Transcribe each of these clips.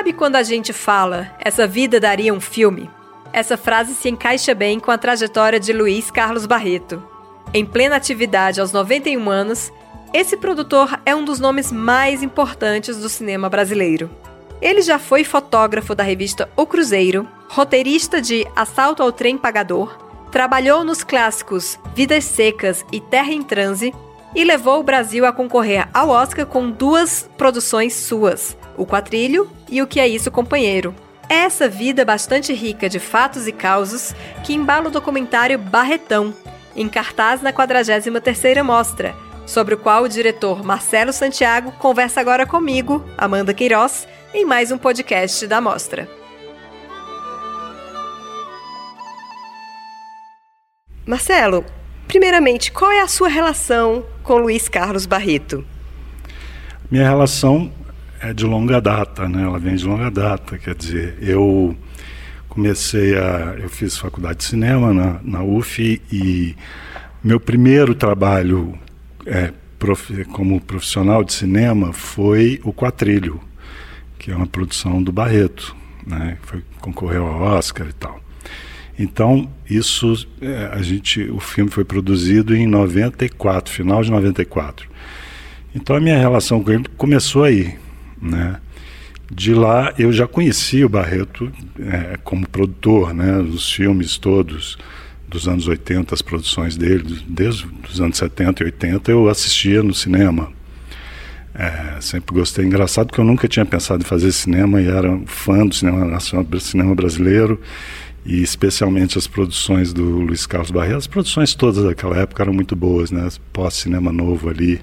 Sabe quando a gente fala, essa vida daria um filme? Essa frase se encaixa bem com a trajetória de Luiz Carlos Barreto. Em plena atividade aos 91 anos, esse produtor é um dos nomes mais importantes do cinema brasileiro. Ele já foi fotógrafo da revista O Cruzeiro, roteirista de Assalto ao Trem Pagador, trabalhou nos clássicos Vidas Secas e Terra em Transe e levou o Brasil a concorrer ao Oscar com duas produções suas, O Quatrilho e O Que É Isso, Companheiro. É essa vida bastante rica de fatos e causos que embala o documentário Barretão, em cartaz na 43ª Mostra, sobre o qual o diretor Marcelo Santiago conversa agora comigo, Amanda Queiroz, em mais um podcast da Mostra. Marcelo, primeiramente, qual é a sua relação com Luiz Carlos Barreto? Minha relação é de longa data, né? Ela vem de longa data, quer dizer, eu comecei a, eu fiz faculdade de cinema na, na UF e meu primeiro trabalho é, prof, como profissional de cinema foi o Quatrilho, que é uma produção do Barreto, né? Foi concorreu ao Oscar e tal. Então, isso, é, a gente, o filme foi produzido em 94, final de 94. Então, a minha relação com ele começou aí, né? De lá, eu já conhecia o Barreto é, como produtor, né? Os filmes todos dos anos 80, as produções dele, desde os anos 70 e 80, eu assistia no cinema. É, sempre gostei. Engraçado que eu nunca tinha pensado em fazer cinema e era fã do cinema nacional, cinema brasileiro e especialmente as produções do Luiz Carlos Barreto. As produções todas daquela época eram muito boas, né? Pós-cinema novo ali.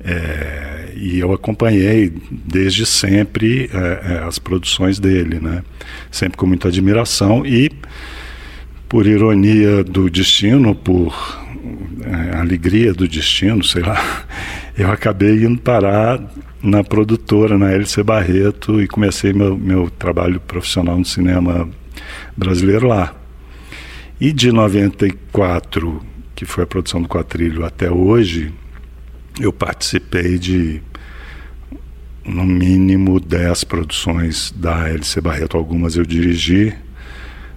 É, e eu acompanhei desde sempre é, é, as produções dele, né? Sempre com muita admiração e, por ironia do destino, por é, alegria do destino, sei lá, eu acabei indo parar na produtora, na LC Barreto, e comecei meu, meu trabalho profissional no cinema brasileiro lá. E de 94, que foi a produção do quadrilho, até hoje, eu participei de no mínimo 10 produções da LC Barreto. Algumas eu dirigi,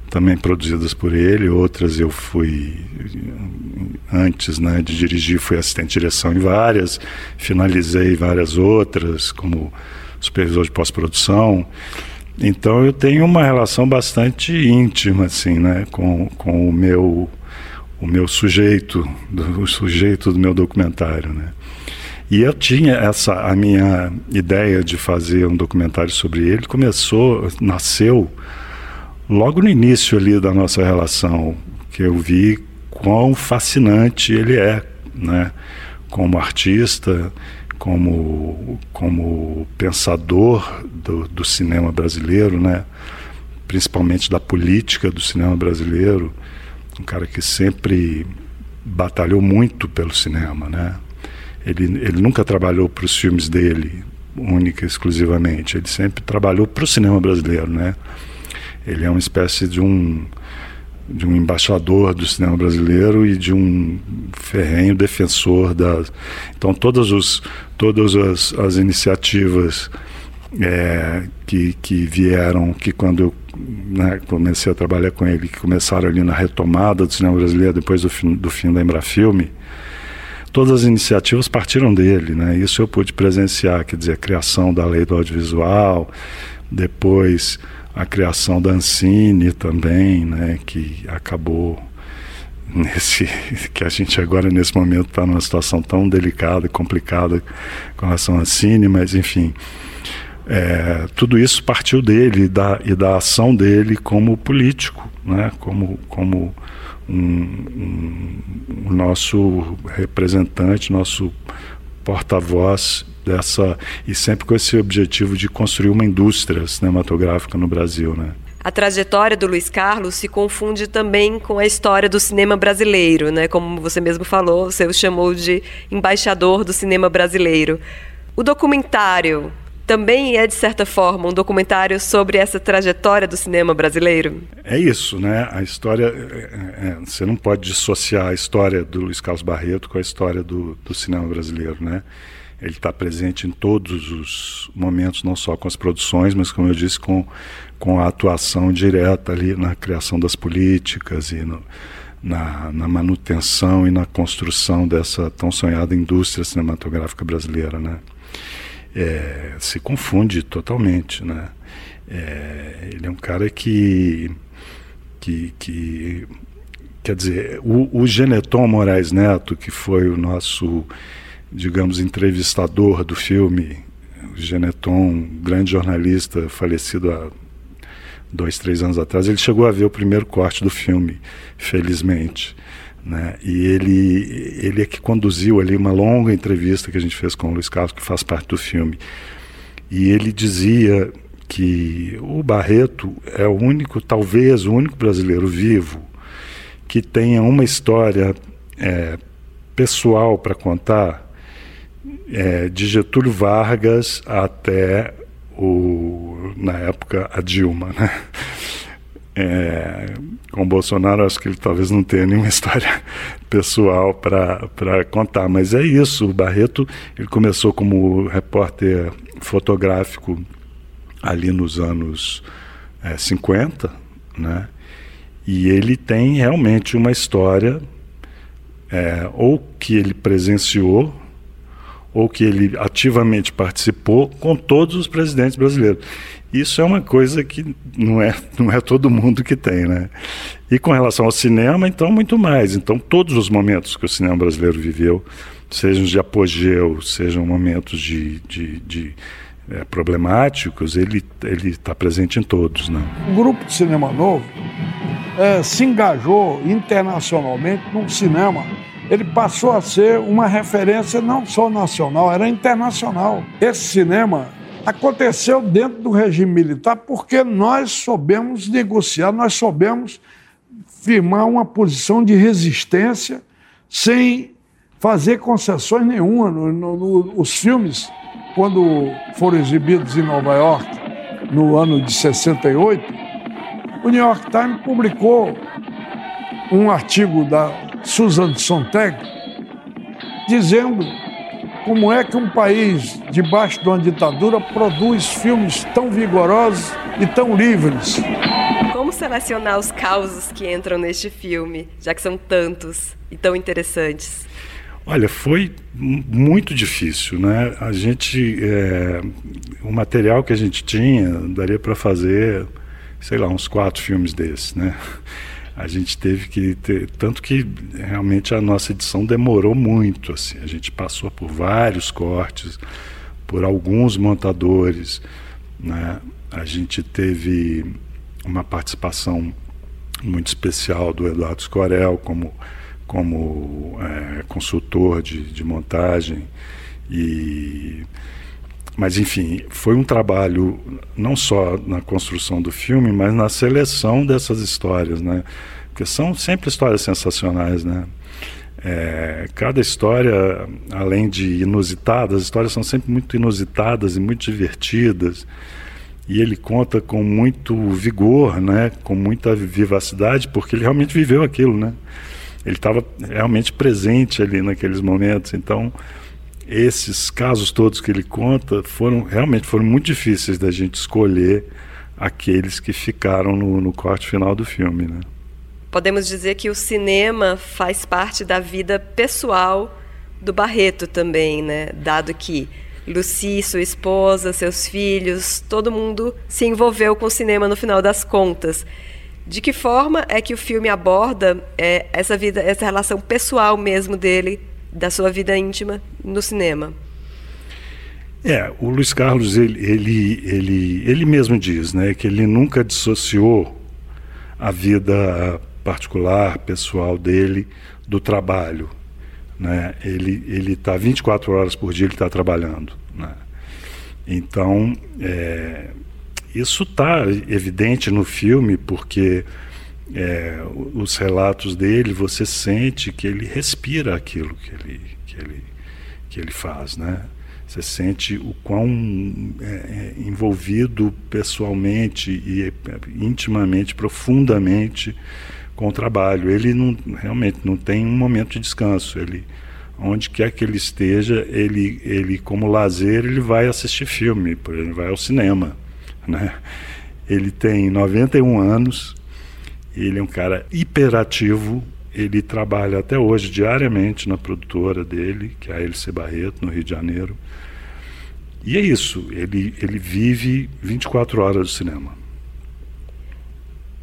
também produzidas por ele, outras eu fui antes né, de dirigir, fui assistente de direção em várias, finalizei várias outras, como supervisor de pós-produção. Então eu tenho uma relação bastante íntima assim, né, com, com o meu o meu sujeito, do, o sujeito do meu documentário, né? E eu tinha essa a minha ideia de fazer um documentário sobre ele começou, nasceu logo no início ali da nossa relação, que eu vi quão fascinante ele é, né? Como artista, como, como pensador do, do cinema brasileiro, né? principalmente da política do cinema brasileiro, um cara que sempre batalhou muito pelo cinema, né? Ele, ele nunca trabalhou para os filmes dele, única exclusivamente. Ele sempre trabalhou para o cinema brasileiro, né? Ele é uma espécie de um de um embaixador do cinema brasileiro e de um ferrenho defensor da. Então, todas, os, todas as, as iniciativas é, que, que vieram, que quando eu né, comecei a trabalhar com ele, que começaram ali na retomada do cinema brasileiro depois do fim, do fim da Embrafilme, todas as iniciativas partiram dele, né? Isso eu pude presenciar, quer dizer, a criação da lei do audiovisual, depois a criação da Ancine também, né, que acabou nesse que a gente agora nesse momento está numa situação tão delicada e complicada com relação à Ancine, mas enfim, é, tudo isso partiu dele e da, e da ação dele como político, né, como, como um, um, nosso representante, nosso porta-voz dessa e sempre com esse objetivo de construir uma indústria cinematográfica no Brasil, né? A trajetória do Luiz Carlos se confunde também com a história do cinema brasileiro, né? Como você mesmo falou, você o chamou de embaixador do cinema brasileiro. O documentário também é, de certa forma, um documentário sobre essa trajetória do cinema brasileiro? É isso, né? A história. É, é, você não pode dissociar a história do Luiz Carlos Barreto com a história do, do cinema brasileiro, né? ele está presente em todos os momentos, não só com as produções, mas, como eu disse, com, com a atuação direta ali na criação das políticas e no, na, na, manutenção e na construção dessa tão sonhada indústria cinematográfica brasileira, né? É, se confunde totalmente, né? É, ele é um cara que, que, que quer dizer, o, o Geneton Moraes Neto, que foi o nosso digamos, entrevistador do filme, o Geneton, grande jornalista, falecido há dois, três anos atrás, ele chegou a ver o primeiro corte do filme, felizmente. Né? E ele, ele é que conduziu ali uma longa entrevista que a gente fez com o Luiz Carlos, que faz parte do filme. E ele dizia que o Barreto é o único, talvez o único brasileiro vivo que tenha uma história é, pessoal para contar é, de Getúlio Vargas até o, na época a Dilma, né? É, com Bolsonaro, acho que ele talvez não tenha nenhuma história pessoal para contar, mas é isso. O Barreto ele começou como repórter fotográfico ali nos anos é, 50, né? E ele tem realmente uma história, é, ou que ele presenciou, ou que ele ativamente participou com todos os presidentes brasileiros. Isso é uma coisa que não é, não é todo mundo que tem, né? E com relação ao cinema, então, muito mais. Então, todos os momentos que o cinema brasileiro viveu, sejam de apogeu, sejam momentos de, de, de é, problemáticos, ele está presente em todos, né? O Grupo de Cinema Novo é, se engajou internacionalmente num cinema ele passou a ser uma referência não só nacional, era internacional. Esse cinema aconteceu dentro do regime militar porque nós soubemos negociar, nós soubemos firmar uma posição de resistência sem fazer concessões nenhuma. No, no, no, os filmes, quando foram exibidos em Nova York, no ano de 68, o New York Times publicou um artigo da Susan Sontag, dizendo como é que um país debaixo de uma ditadura produz filmes tão vigorosos e tão livres. Como selecionar os causos que entram neste filme, já que são tantos e tão interessantes? Olha, foi muito difícil, né? A gente, é, o material que a gente tinha daria para fazer, sei lá, uns quatro filmes desses, né? A gente teve que ter, tanto que realmente a nossa edição demorou muito, assim, a gente passou por vários cortes, por alguns montadores, né? A gente teve uma participação muito especial do Eduardo Scorel como como é, consultor de, de montagem e mas enfim, foi um trabalho não só na construção do filme, mas na seleção dessas histórias, né? Porque são sempre histórias sensacionais, né? É, cada história, além de inusitadas, as histórias são sempre muito inusitadas e muito divertidas. E ele conta com muito vigor, né? Com muita vivacidade, porque ele realmente viveu aquilo, né? Ele estava realmente presente ali naqueles momentos. Então, esses casos todos que ele conta foram realmente foram muito difíceis da gente escolher aqueles que ficaram no, no corte final do filme, né? Podemos dizer que o cinema faz parte da vida pessoal do Barreto também, né? Dado que Lucy, sua esposa, seus filhos, todo mundo se envolveu com o cinema no final das contas. De que forma é que o filme aborda é, essa vida, essa relação pessoal mesmo dele da sua vida íntima no cinema. É, o Luiz Carlos ele, ele, ele, ele mesmo diz, né, que ele nunca dissociou a vida particular, pessoal dele do trabalho, né? Ele ele está 24 horas por dia ele está trabalhando, né? Então é, isso está evidente no filme porque é, os relatos dele, você sente que ele respira aquilo que ele, que ele, que ele faz, né? Você sente o quão é, é envolvido pessoalmente e é, intimamente, profundamente com o trabalho. Ele não, realmente não tem um momento de descanso. Ele onde quer que ele esteja, ele, ele como lazer, ele vai assistir filme, exemplo, vai ao cinema. Né? Ele tem 91 anos, ele é um cara hiperativo, ele trabalha até hoje diariamente na produtora dele, que é a LC Barreto, no Rio de Janeiro. E é isso, ele, ele vive 24 horas do cinema.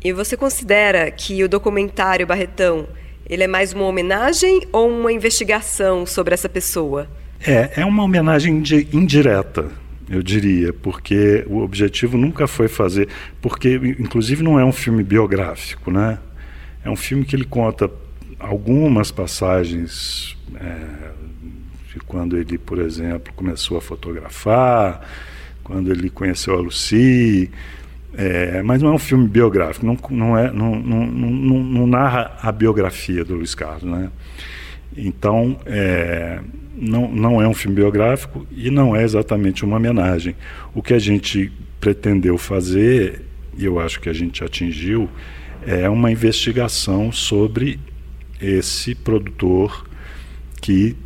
E você considera que o documentário Barretão ele é mais uma homenagem ou uma investigação sobre essa pessoa? É, é uma homenagem indireta, eu diria, porque o objetivo nunca foi fazer, porque inclusive não é um filme biográfico, né? É um filme que ele conta algumas passagens é, de quando ele, por exemplo, começou a fotografar, quando ele conheceu a Lucy, é, mas não é um filme biográfico, não, não, é, não, não, não, não narra a biografia do Luiz Carlos. Né? Então, é, não, não é um filme biográfico e não é exatamente uma homenagem. O que a gente pretendeu fazer, e eu acho que a gente atingiu, é uma investigação sobre esse produtor que,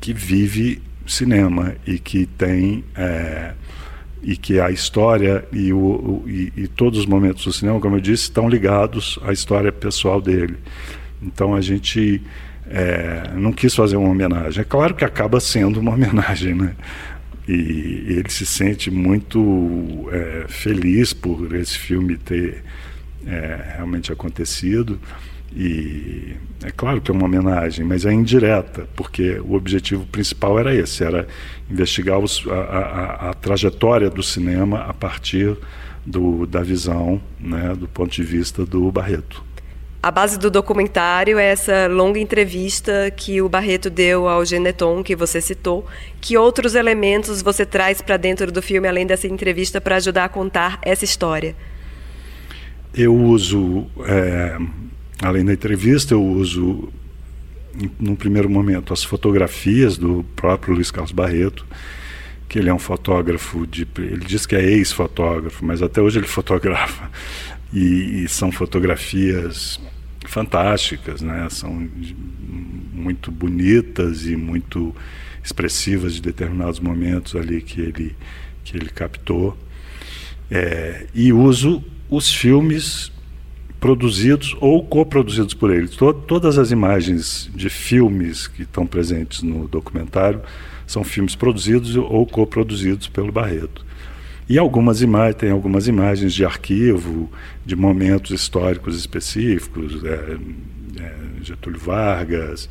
que vive cinema e que tem. É, e que a história e, o, o e, e, todos os momentos do cinema, como eu disse, estão ligados à história pessoal dele. Então a gente é, não quis fazer uma homenagem. É claro que acaba sendo uma homenagem, né? E, ele se sente muito é, feliz por esse filme ter é, realmente acontecido. E é claro que é uma homenagem, mas é indireta, porque o objetivo principal era esse, era investigar os, a, a, a, trajetória do cinema a partir do, da visão, né, do ponto de vista do Barreto. A base do documentário é essa longa entrevista que o Barreto deu ao Geneton, que você citou. Que outros elementos você traz para dentro do filme, além dessa entrevista, para ajudar a contar essa história? Eu uso é, Além da entrevista, eu uso, num primeiro momento, as fotografias do próprio Luiz Carlos Barreto, que ele é um fotógrafo, de, ele diz que é ex-fotógrafo, mas até hoje ele fotografa. E, e, são fotografias fantásticas, né? são muito bonitas e muito expressivas de determinados momentos ali que ele, que ele captou. É, e uso os filmes produzidos ou coproduzidos por ele. todas as imagens de filmes que estão presentes no documentário são filmes produzidos ou coproduzidos pelo Barreto. E algumas imagens, tem algumas imagens de arquivo, de momentos históricos específicos, é, é, Getúlio Vargas,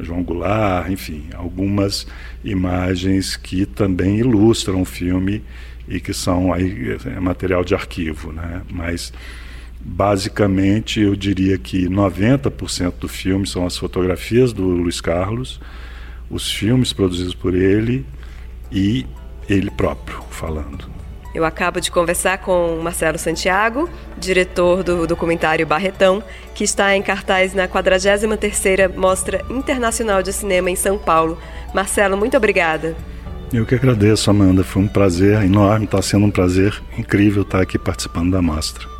João Goulart, enfim, algumas imagens que também ilustram o filme e que são aí é, material de arquivo, né? Mas basicamente eu diria que 90% do filme são as fotografias do Luiz Carlos, os filmes produzidos por ele e ele próprio falando. Eu acabo de conversar com Marcelo Santiago, diretor do documentário Barretão, que está em cartaz na 43ª Mostra Internacional de Cinema em São Paulo. Marcelo, muito obrigada. Eu que agradeço, Amanda. Foi um prazer enorme, está sendo um prazer incrível estar aqui participando da mostra.